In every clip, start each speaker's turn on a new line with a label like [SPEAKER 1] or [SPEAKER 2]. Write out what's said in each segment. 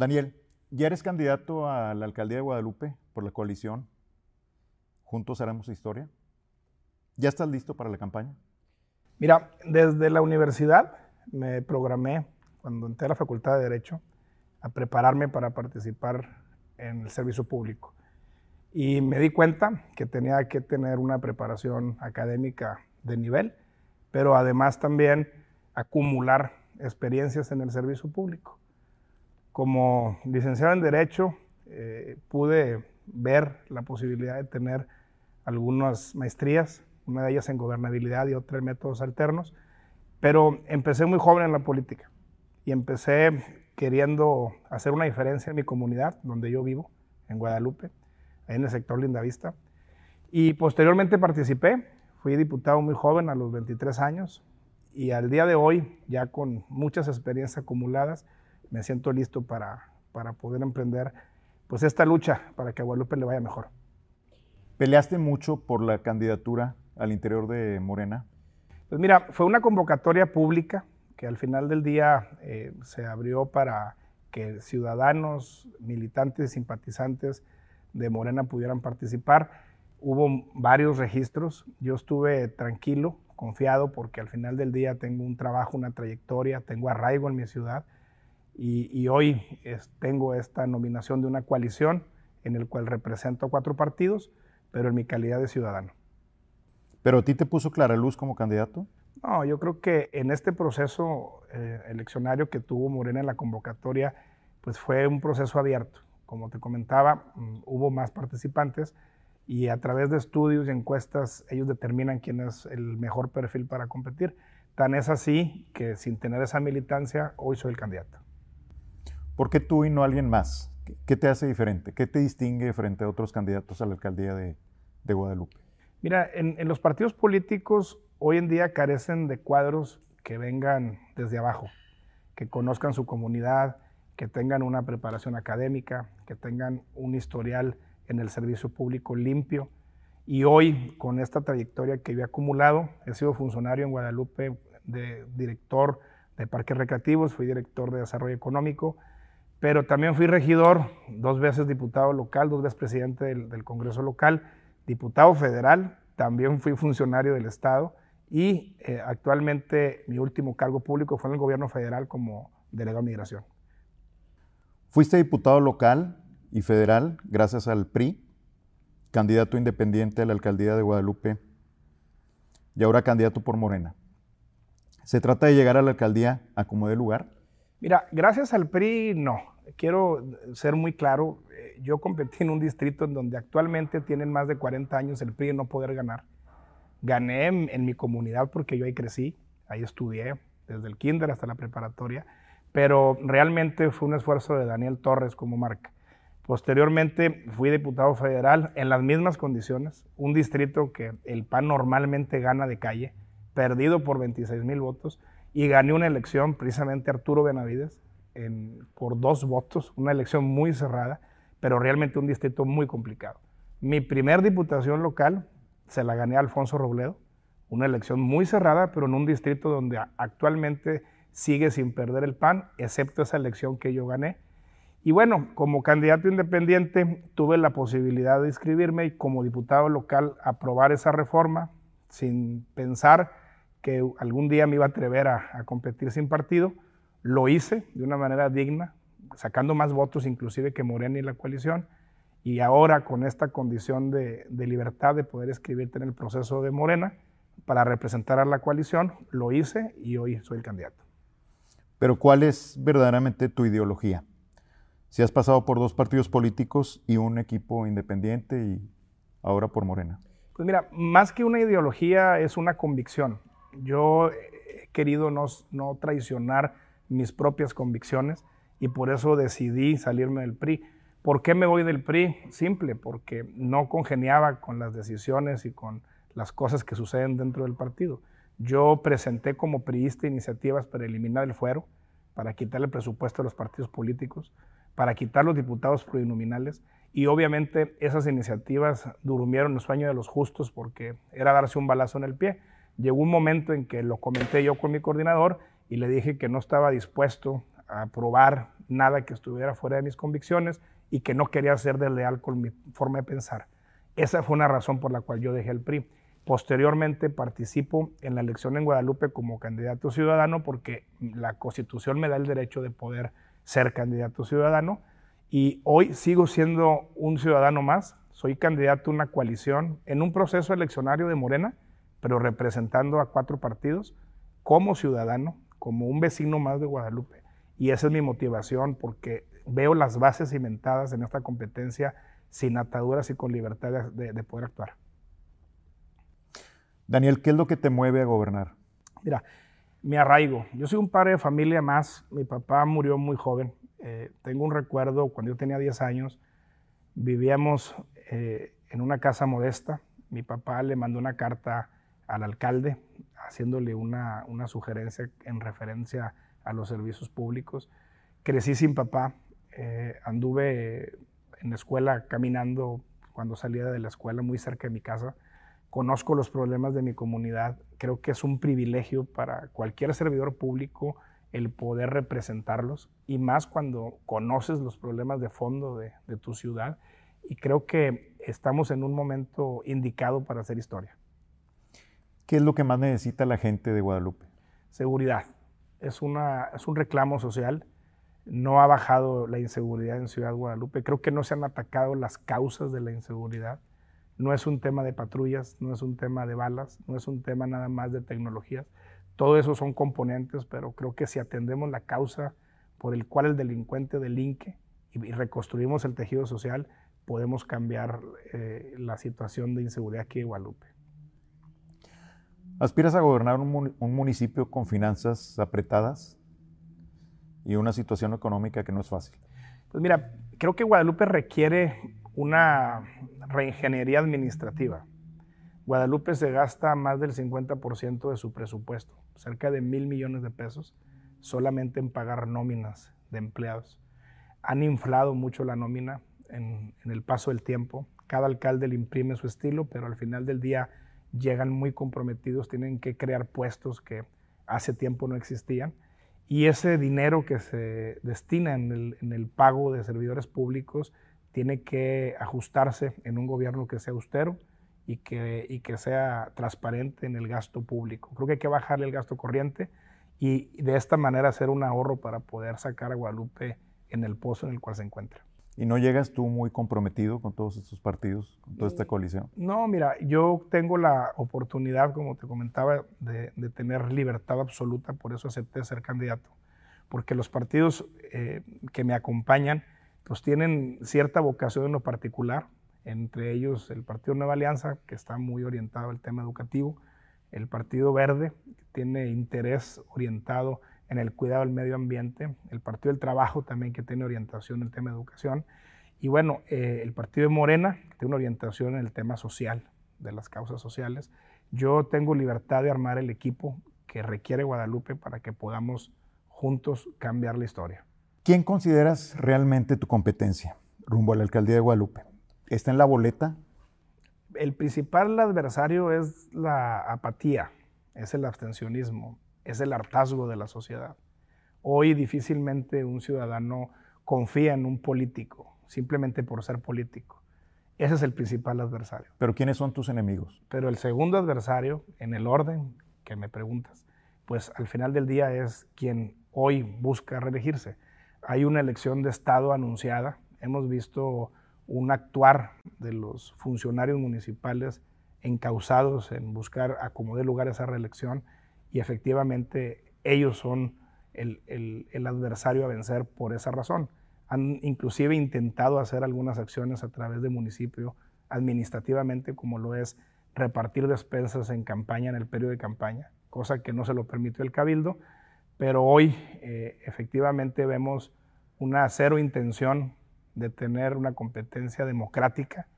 [SPEAKER 1] Daniel, ya eres candidato a la alcaldía de Guadalupe por la coalición. Juntos haremos historia. ¿Ya estás listo para la campaña?
[SPEAKER 2] Mira, desde la universidad me programé, cuando entré a la Facultad de Derecho, a prepararme para participar en el servicio público. Y me di cuenta que tenía que tener una preparación académica de nivel, pero además también acumular experiencias en el servicio público. Como licenciado en Derecho, eh, pude ver la posibilidad de tener algunas maestrías, una de ellas en gobernabilidad y otra en métodos alternos, pero empecé muy joven en la política y empecé queriendo hacer una diferencia en mi comunidad, donde yo vivo, en Guadalupe, en el sector Lindavista. Y posteriormente participé, fui diputado muy joven, a los 23 años, y al día de hoy, ya con muchas experiencias acumuladas, me siento listo para, para poder emprender pues esta lucha para que a Guadalupe le vaya mejor.
[SPEAKER 1] ¿Peleaste mucho por la candidatura al interior de Morena?
[SPEAKER 2] Pues mira, fue una convocatoria pública que al final del día eh, se abrió para que ciudadanos, militantes, simpatizantes de Morena pudieran participar. Hubo varios registros. Yo estuve tranquilo, confiado, porque al final del día tengo un trabajo, una trayectoria, tengo arraigo en mi ciudad y, hoy tengo esta nominación de una coalición en el cual represento a cuatro partidos, pero en mi calidad de ciudadano.
[SPEAKER 1] ¿Pero a ti te puso Clara Luz como candidato?
[SPEAKER 2] No, yo creo que en este proceso eh, eleccionario que tuvo Morena en la convocatoria, pues fue un proceso abierto. Como te comentaba, mm, hubo más participantes y a través de estudios y encuestas ellos determinan quién es el mejor perfil para competir. Tan es así que sin tener esa militancia, hoy soy el candidato.
[SPEAKER 1] ¿Por qué tú y no alguien más? ¿Qué te hace diferente? ¿Qué te distingue frente a otros candidatos a la alcaldía de, Guadalupe?
[SPEAKER 2] Mira, en, los partidos políticos hoy en día carecen de cuadros que vengan desde abajo, que conozcan su comunidad, que tengan una preparación académica, que tengan un historial en el servicio público limpio. Y hoy, con esta trayectoria que yo he acumulado, he sido funcionario en Guadalupe de director de parques recreativos, fui director de desarrollo económico, pero también fui regidor, dos veces diputado local, dos veces presidente del, Congreso local, diputado federal, también fui funcionario del Estado y eh, actualmente mi último cargo público fue en el gobierno federal como delegado de migración.
[SPEAKER 1] Fuiste diputado local y federal gracias al PRI, candidato independiente a la alcaldía de Guadalupe y ahora candidato por Morena. ¿Se trata de llegar a la alcaldía a como de lugar?
[SPEAKER 2] Mira, gracias al PRI, no. Quiero ser muy claro, eh, yo competí en un distrito en donde actualmente tienen más de 40 años el PRI no poder ganar. Gané en, mi comunidad porque yo ahí crecí, ahí estudié, desde el kinder hasta la preparatoria, pero realmente fue un esfuerzo de Daniel Torres como marca. Posteriormente fui diputado federal en las mismas condiciones, un distrito que el PAN normalmente gana de calle, perdido por 26 mil votos, y gané una elección, precisamente Arturo Benavides, por dos votos, una elección muy cerrada, pero realmente un distrito muy complicado. Mi primer diputación local se la gané a Alfonso Robledo, una elección muy cerrada, pero en un distrito donde actualmente sigue sin perder el PAN, excepto esa elección que yo gané. Y bueno, como candidato independiente tuve la posibilidad de inscribirme y como diputado local aprobar esa reforma sin pensar que algún día me iba a atrever a, competir sin partido. Lo hice de una manera digna, sacando más votos inclusive que Morena y la coalición. Y ahora con esta condición de, libertad de poder escribirte en el proceso de Morena para representar a la coalición, lo hice y hoy soy el candidato.
[SPEAKER 1] Pero ¿cuál es verdaderamente tu ideología? Si has pasado por dos partidos políticos y un equipo independiente y ahora por Morena.
[SPEAKER 2] Pues mira, más que una ideología es una convicción. Yo he querido no, traicionar mis propias convicciones y por eso decidí salirme del PRI. ¿Por qué me voy del PRI? Simple, porque no congeniaba con las decisiones y con las cosas que suceden dentro del partido. Yo presenté como priista iniciativas para eliminar el fuero, para quitar el presupuesto de los partidos políticos, para quitar los diputados plurinominales y obviamente esas iniciativas durmieron el sueño de los justos porque era darse un balazo en el pie. Llegó un momento en que lo comenté yo con mi coordinador y le dije que no estaba dispuesto a aprobar nada que estuviera fuera de mis convicciones y que no quería ser desleal con mi forma de pensar. Esa fue una razón por la cual yo dejé el PRI. Posteriormente participo en la elección en Guadalupe como candidato ciudadano porque la constitución me da el derecho de poder ser candidato ciudadano y hoy sigo siendo un ciudadano más. Soy candidato a una coalición en un proceso eleccionario de Morena, pero representando a cuatro partidos como ciudadano, como un vecino más de Guadalupe. Y esa es mi motivación porque veo las bases cimentadas en esta competencia sin ataduras y con libertad de, poder actuar.
[SPEAKER 1] Daniel, ¿qué es lo que te mueve a gobernar?
[SPEAKER 2] Mira, mi arraigo. Yo soy un padre de familia más. Mi papá murió muy joven. Eh, tengo un recuerdo cuando yo tenía 10 años. Vivíamos eh, en una casa modesta. Mi papá le mandó una carta al alcalde haciéndole una, una sugerencia en referencia a los servicios públicos. Crecí sin papá. Eh, anduve en la escuela caminando cuando salía de la escuela muy cerca de mi casa. Conozco los problemas de mi comunidad. Creo que es un privilegio para cualquier servidor público el poder representarlos y más cuando conoces los problemas de fondo de, de tu ciudad. Y creo que estamos en un momento indicado para hacer historia.
[SPEAKER 1] ¿Qué es lo que más necesita la gente de Guadalupe?
[SPEAKER 2] Seguridad. Es, una, es un reclamo social no ha bajado la inseguridad en Ciudad Guadalupe. Creo que no se han atacado las causas de la inseguridad. No es un tema de patrullas, no es un tema de balas, no es un tema nada más de tecnologías. Todo eso son componentes, pero creo que si atendemos la causa por el cual el delincuente delinque y, reconstruimos el tejido social, podemos cambiar eh, la situación de inseguridad aquí en Guadalupe.
[SPEAKER 1] ¿Aspiras a gobernar un municipio con finanzas apretadas? y una situación económica que no es fácil?
[SPEAKER 2] Pues mira, creo que Guadalupe requiere una reingeniería administrativa. Guadalupe se gasta más del 50% de su presupuesto, cerca de mil millones de pesos, solamente en pagar nóminas de empleados. Han inflado mucho la nómina en, en el paso del tiempo. Cada alcalde le imprime su estilo, pero al final del día llegan muy comprometidos, tienen que crear puestos que hace tiempo no existían y ese dinero que se destina en el, pago de servidores públicos tiene que ajustarse en un gobierno que sea austero y que, que sea transparente en el gasto público. Creo que hay que bajarle el gasto corriente y de esta manera hacer un ahorro para poder sacar a Guadalupe en el pozo en el cual se encuentra.
[SPEAKER 1] ¿Y no llegas tú muy comprometido con todos estos partidos, con toda esta coalición?
[SPEAKER 2] No, mira, yo tengo la oportunidad, como te comentaba, de, tener libertad absoluta, por eso acepté ser candidato, porque los partidos eh, que me acompañan, pues tienen cierta vocación en lo particular, entre ellos el Partido Nueva Alianza, que está muy orientado al tema educativo, el Partido Verde, que tiene interés orientado en el cuidado del medio ambiente, el Partido del Trabajo también que tiene orientación en el tema de educación, y bueno, eh, el Partido de Morena, que tiene una orientación en el tema social, de las causas sociales. Yo tengo libertad de armar el equipo que requiere Guadalupe para que podamos juntos cambiar la historia.
[SPEAKER 1] ¿Quién consideras realmente tu competencia rumbo a la alcaldía de Guadalupe? ¿Está en la boleta?
[SPEAKER 2] El principal adversario es la apatía, es el abstencionismo es el hartazgo de la sociedad. Hoy difícilmente un ciudadano confía en un político simplemente por ser político. Ese es el principal adversario.
[SPEAKER 1] Pero ¿quiénes son tus enemigos?
[SPEAKER 2] Pero el segundo adversario, en el orden que me preguntas, pues al final del día es quien hoy busca reelegirse. Hay una elección de Estado anunciada. Hemos visto un actuar de los funcionarios municipales encausados en buscar acomodar lugar a esa reelección y efectivamente ellos son el, adversario a vencer por esa razón. Han inclusive intentado hacer algunas acciones a través del municipio administrativamente, como lo es repartir despensas en campaña, en el periodo de campaña, cosa que no se lo permitió el cabildo, pero hoy eh, efectivamente vemos una cero intención de tener una competencia democrática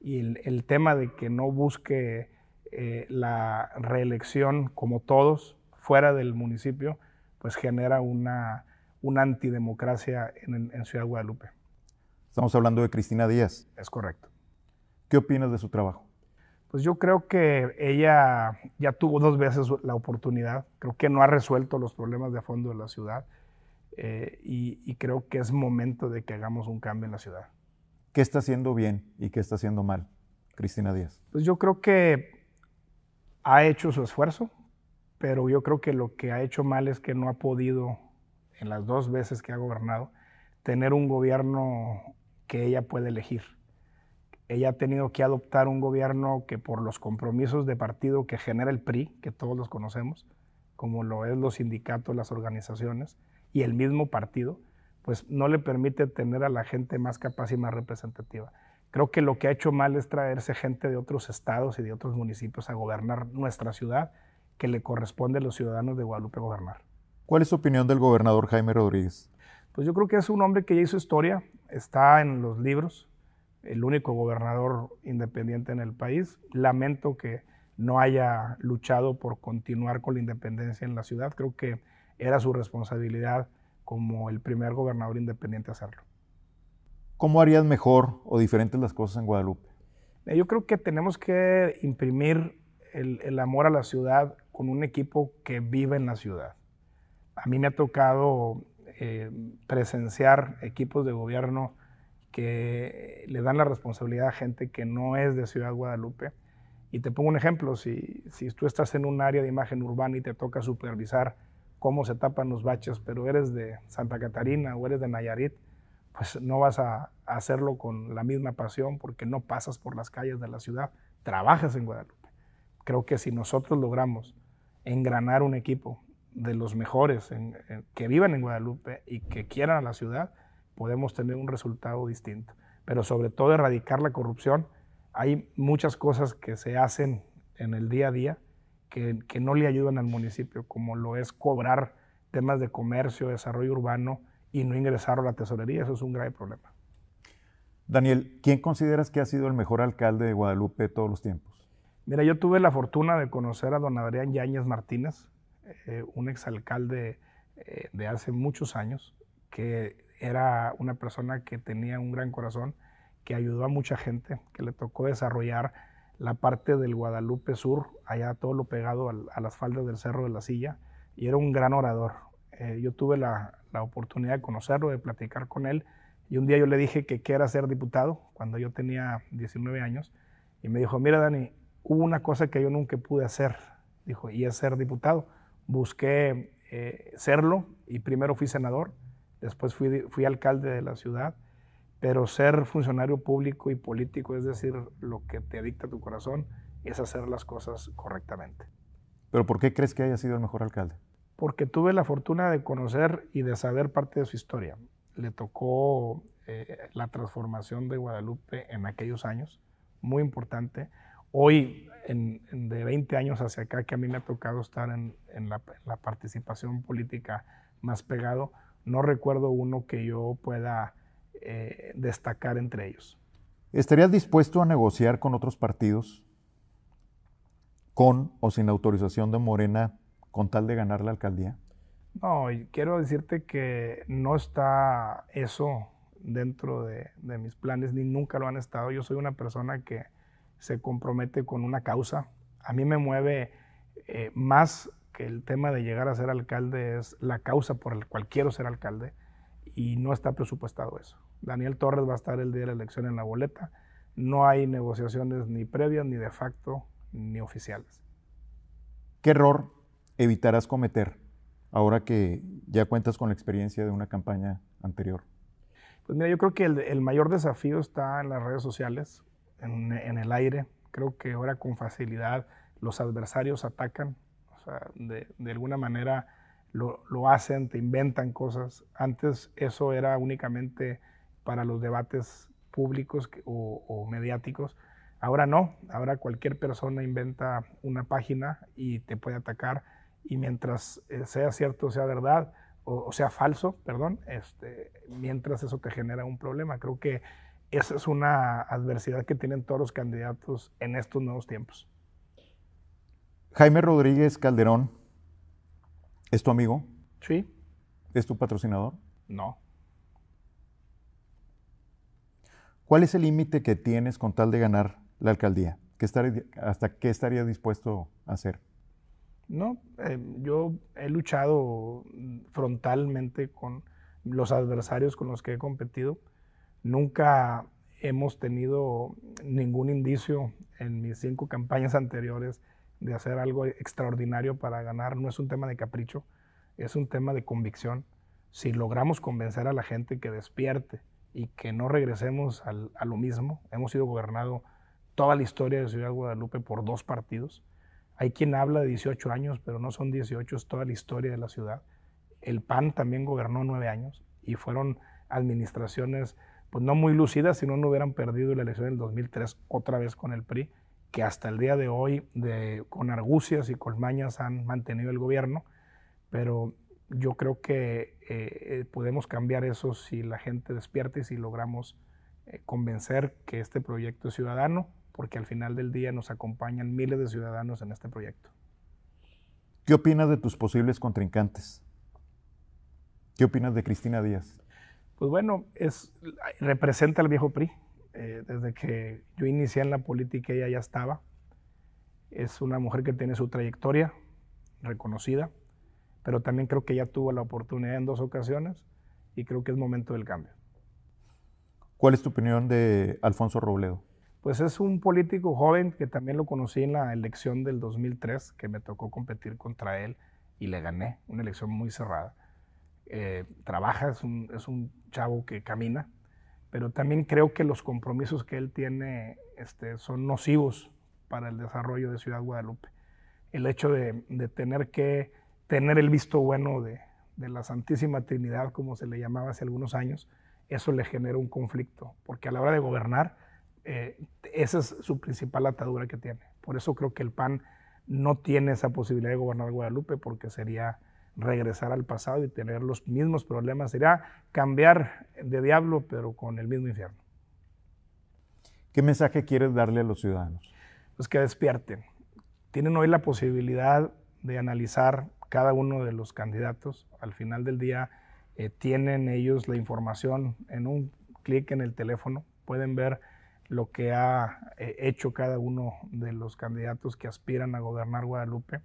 [SPEAKER 2] y el tema de que no busque eh, la reelección, como todos, fuera del municipio, pues genera una, una antidemocracia en, en Ciudad Guadalupe.
[SPEAKER 1] Estamos hablando de Cristina Díaz.
[SPEAKER 2] Es correcto.
[SPEAKER 1] ¿Qué opinas de su trabajo?
[SPEAKER 2] Pues yo creo que ella ya tuvo dos veces la oportunidad. Creo que no ha resuelto los problemas de fondo de la ciudad. eh, y, y creo que es momento de que hagamos un cambio en la ciudad.
[SPEAKER 1] ¿Qué está haciendo bien y qué está haciendo mal, Cristina Díaz?
[SPEAKER 2] Pues yo creo que ha hecho su esfuerzo, pero yo creo que lo que ha hecho mal es que no ha podido, en las dos veces que ha gobernado, tener un gobierno que ella puede elegir. Ella ha tenido que adoptar un gobierno que por los compromisos de partido que genera el PRI, que todos los conocemos, como lo es los sindicatos, las organizaciones y el mismo partido, pues no le permite tener a la gente más capaz y más representativa. Creo que lo que ha hecho mal es traerse gente de otros estados y de otros municipios a gobernar nuestra ciudad, que le corresponde a los ciudadanos de Guadalupe gobernar.
[SPEAKER 1] ¿Cuál es su opinión del gobernador Jaime Rodríguez?
[SPEAKER 2] Pues yo creo que es un hombre que ya hizo historia, está en los libros, el único gobernador independiente en el país. Lamento que no haya luchado por continuar con la independencia en la ciudad. Creo que era su responsabilidad como el primer gobernador independiente hacerlo.
[SPEAKER 1] ¿Cómo harías mejor o diferentes las cosas en Guadalupe?
[SPEAKER 2] Yo creo que tenemos que imprimir el, el, amor a la ciudad con un equipo que vive en la ciudad. A mí me ha tocado eh, presenciar equipos de gobierno que le dan la responsabilidad a gente que no es de Ciudad Guadalupe. Y te pongo un ejemplo, si, si tú estás en un área de imagen urbana y te toca supervisar cómo se tapan los baches, pero eres de Santa Catarina o eres de Nayarit, pues no vas a, hacerlo con la misma pasión porque no pasas por las calles de la ciudad, trabajas en Guadalupe. Creo que si nosotros logramos engranar un equipo de los mejores que vivan en Guadalupe y que quieran a la ciudad, podemos tener un resultado distinto. Pero sobre todo erradicar la corrupción. Hay muchas cosas que se hacen en el día a día que, que no le ayudan al municipio, como lo es cobrar temas de comercio, desarrollo urbano y no ingresar a la tesorería. Eso es un grave problema.
[SPEAKER 1] Daniel, ¿quién consideras que ha sido el mejor alcalde de Guadalupe de todos los tiempos?
[SPEAKER 2] Mira, yo tuve la fortuna de conocer a don Adrián Yáñez Martínez, eh, un exalcalde eh, de hace muchos años, que era una persona que tenía un gran corazón, que ayudó a mucha gente, que le tocó desarrollar la parte del Guadalupe Sur, allá todo lo pegado a las faldas del Cerro de la Silla, y era un gran orador. Eh, yo tuve la, la, oportunidad de conocerlo, de platicar con él, y un día yo le dije que quiera ser diputado, cuando yo tenía 19 años, y me dijo, mira Dani, hubo una cosa que yo nunca pude hacer, dijo, y es ser diputado. Busqué eh, serlo, y primero fui senador, después fui, fui alcalde de la ciudad, pero ser funcionario público y político, es decir, lo que te dicta tu corazón, es hacer las cosas correctamente.
[SPEAKER 1] ¿Pero por qué crees que haya sido el mejor alcalde?
[SPEAKER 2] Porque tuve la fortuna de conocer y de saber parte de su historia. Le tocó eh, la transformación de Guadalupe en aquellos años, muy importante. Hoy, en, en de 20 años hacia acá, que a mí me ha tocado estar en, en, la, la participación política más pegado, no recuerdo uno que yo pueda eh, destacar entre ellos.
[SPEAKER 1] ¿Estarías dispuesto a negociar con otros partidos, con o sin autorización de Morena, con tal de ganar la alcaldía?
[SPEAKER 2] No, quiero decirte que no está eso dentro de, de, mis planes, ni nunca lo han estado. Yo soy una persona que se compromete con una causa. A mí me mueve eh, más que el tema de llegar a ser alcalde, es la causa por la cual quiero ser alcalde y no está presupuestado eso. Daniel Torres va a estar el día de la elección en la boleta. No hay negociaciones ni previas, ni de facto, ni oficiales.
[SPEAKER 1] ¿Qué error evitarás cometer ahora que ya cuentas con la experiencia de una campaña anterior?
[SPEAKER 2] Pues mira, yo creo que el, el mayor desafío está en las redes sociales, en, en, el aire. Creo que ahora con facilidad los adversarios atacan, o sea, de, de alguna manera lo, lo, hacen, te inventan cosas. Antes eso era únicamente para los debates públicos o, o, mediáticos. Ahora no, ahora cualquier persona inventa una página y te puede atacar y mientras eh, sea cierto, sea verdad o, o sea falso, perdón, este, mientras eso te genera un problema. Creo que esa es una adversidad que tienen todos los candidatos en estos nuevos tiempos.
[SPEAKER 1] Jaime Rodríguez Calderón, ¿es tu amigo?
[SPEAKER 2] Sí.
[SPEAKER 1] ¿Es tu patrocinador?
[SPEAKER 2] No.
[SPEAKER 1] ¿Cuál es el límite que tienes con tal de ganar la alcaldía? ¿Qué estaría, ¿Hasta qué estaría dispuesto a hacer?
[SPEAKER 2] No, eh, yo he luchado frontalmente con los adversarios con los que he competido. Nunca hemos tenido ningún indicio en mis cinco campañas anteriores de hacer algo extraordinario para ganar. No es un tema de capricho, es un tema de convicción. Si logramos convencer a la gente que despierte y que no regresemos a lo mismo, hemos sido gobernado toda la historia de Ciudad Guadalupe por dos partidos. Hay quien habla de 18 años, pero no son 18, es toda la historia de la ciudad. El PAN también gobernó nueve años y fueron administraciones pues no muy lucidas, si no, no hubieran perdido la elección del 2003 otra vez con el PRI, que hasta el día de hoy, de, con argucias y colmañas, han mantenido el gobierno, pero yo creo que eh, podemos cambiar eso si la gente despierta y si logramos eh, convencer que este proyecto es ciudadano, porque al final del día nos acompañan miles de ciudadanos en este proyecto.
[SPEAKER 1] ¿Qué opinas de tus posibles contrincantes? ¿Qué opinas de Cristina Díaz?
[SPEAKER 2] Pues bueno, es, representa al viejo PRI. Eh, desde que yo inicié en la política ella ya estaba. Es una mujer que tiene su trayectoria reconocida, pero también creo que ya tuvo la oportunidad en dos ocasiones y creo que es momento del cambio.
[SPEAKER 1] ¿Cuál es tu opinión de Alfonso Robledo?
[SPEAKER 2] Pues es un político joven que también lo conocí en la elección del 2003, que me tocó competir contra él y le gané, una elección muy cerrada. Eh, trabaja, es un, es un, chavo que camina, pero también creo que los compromisos que él tiene este, son nocivos para el desarrollo de Ciudad Guadalupe. El hecho de, de tener que tener el visto bueno de, de, la Santísima Trinidad, como se le llamaba hace algunos años, eso le genera un conflicto, porque a la hora de gobernar, eh, esa es su principal atadura que tiene. Por eso creo que el PAN no tiene esa posibilidad de gobernar Guadalupe, porque sería regresar al pasado y tener los mismos problemas. Sería cambiar de diablo, pero con el mismo infierno.
[SPEAKER 1] ¿Qué mensaje quieres darle a los ciudadanos?
[SPEAKER 2] Pues que despierten. Tienen hoy la posibilidad de analizar cada uno de los candidatos. Al final del día eh, tienen ellos la información en un clic en el teléfono. Pueden ver lo que ha eh, hecho cada uno de los candidatos que aspiran a gobernar Guadalupe.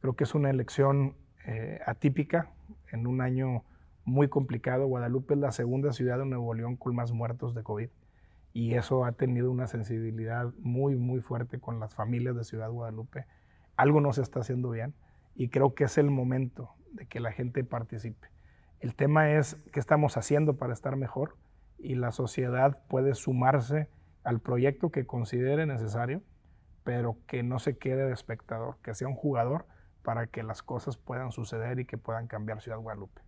[SPEAKER 2] Creo que es una elección eh, atípica en un año muy complicado. Guadalupe es la segunda ciudad de Nuevo León con más muertos de COVID y eso ha tenido una sensibilidad muy, muy fuerte con las familias de Ciudad Guadalupe. Algo no se está haciendo bien y creo que es el momento de que la gente participe. El tema es qué estamos haciendo para estar mejor y la sociedad puede sumarse al proyecto que considere necesario, pero que no se quede de espectador, que sea un jugador para que las cosas puedan suceder y que puedan cambiar Ciudad Guadalupe.